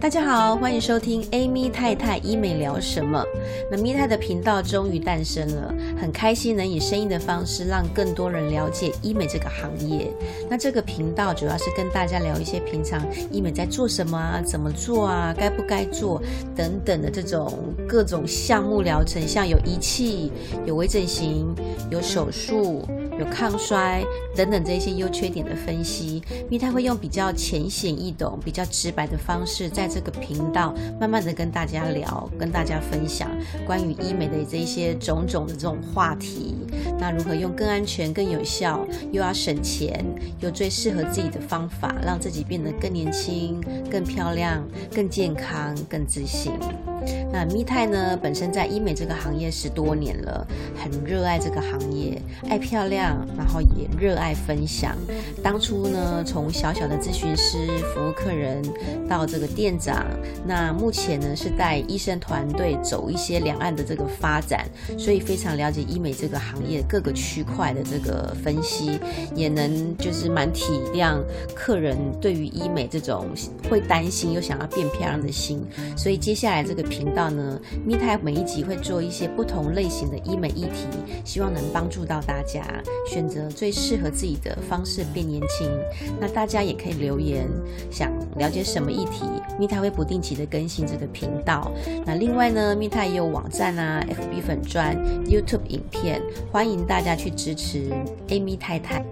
大家好，欢迎收听 Amy 太太医美聊什么。那咪太的频道终于诞生了，很开心能以声音的方式让更多人了解医美这个行业。那这个频道主要是跟大家聊一些平常医美在做什么啊，怎么做啊，该不该做等等的这种各种项目疗程，像有仪器、有微整形、有手术。有抗衰等等这些优缺点的分析，蜜太会用比较浅显易懂、比较直白的方式，在这个频道慢慢的跟大家聊，跟大家分享关于医美的这一些种种的这种话题。那如何用更安全、更有效，又要省钱，又最适合自己的方法，让自己变得更年轻、更漂亮、更健康、更自信？那蜜泰呢？本身在医美这个行业十多年了，很热爱这个行业，爱漂亮，然后也热爱分享。当初呢，从小小的咨询师服务客人，到这个店长，那目前呢是带医生团队走一些两岸的这个发展，所以非常了解医美这个行业各个区块的这个分析，也能就是蛮体谅客人对于医美这种会担心又想要变漂亮的心。所以接下来这个。频道呢，咪太每一集会做一些不同类型的医美议题，希望能帮助到大家选择最适合自己的方式变年轻。那大家也可以留言，想了解什么议题，咪太会不定期的更新这个频道。那另外呢，咪太也有网站啊，FB 粉专、YouTube 影片，欢迎大家去支持 Amy 太太。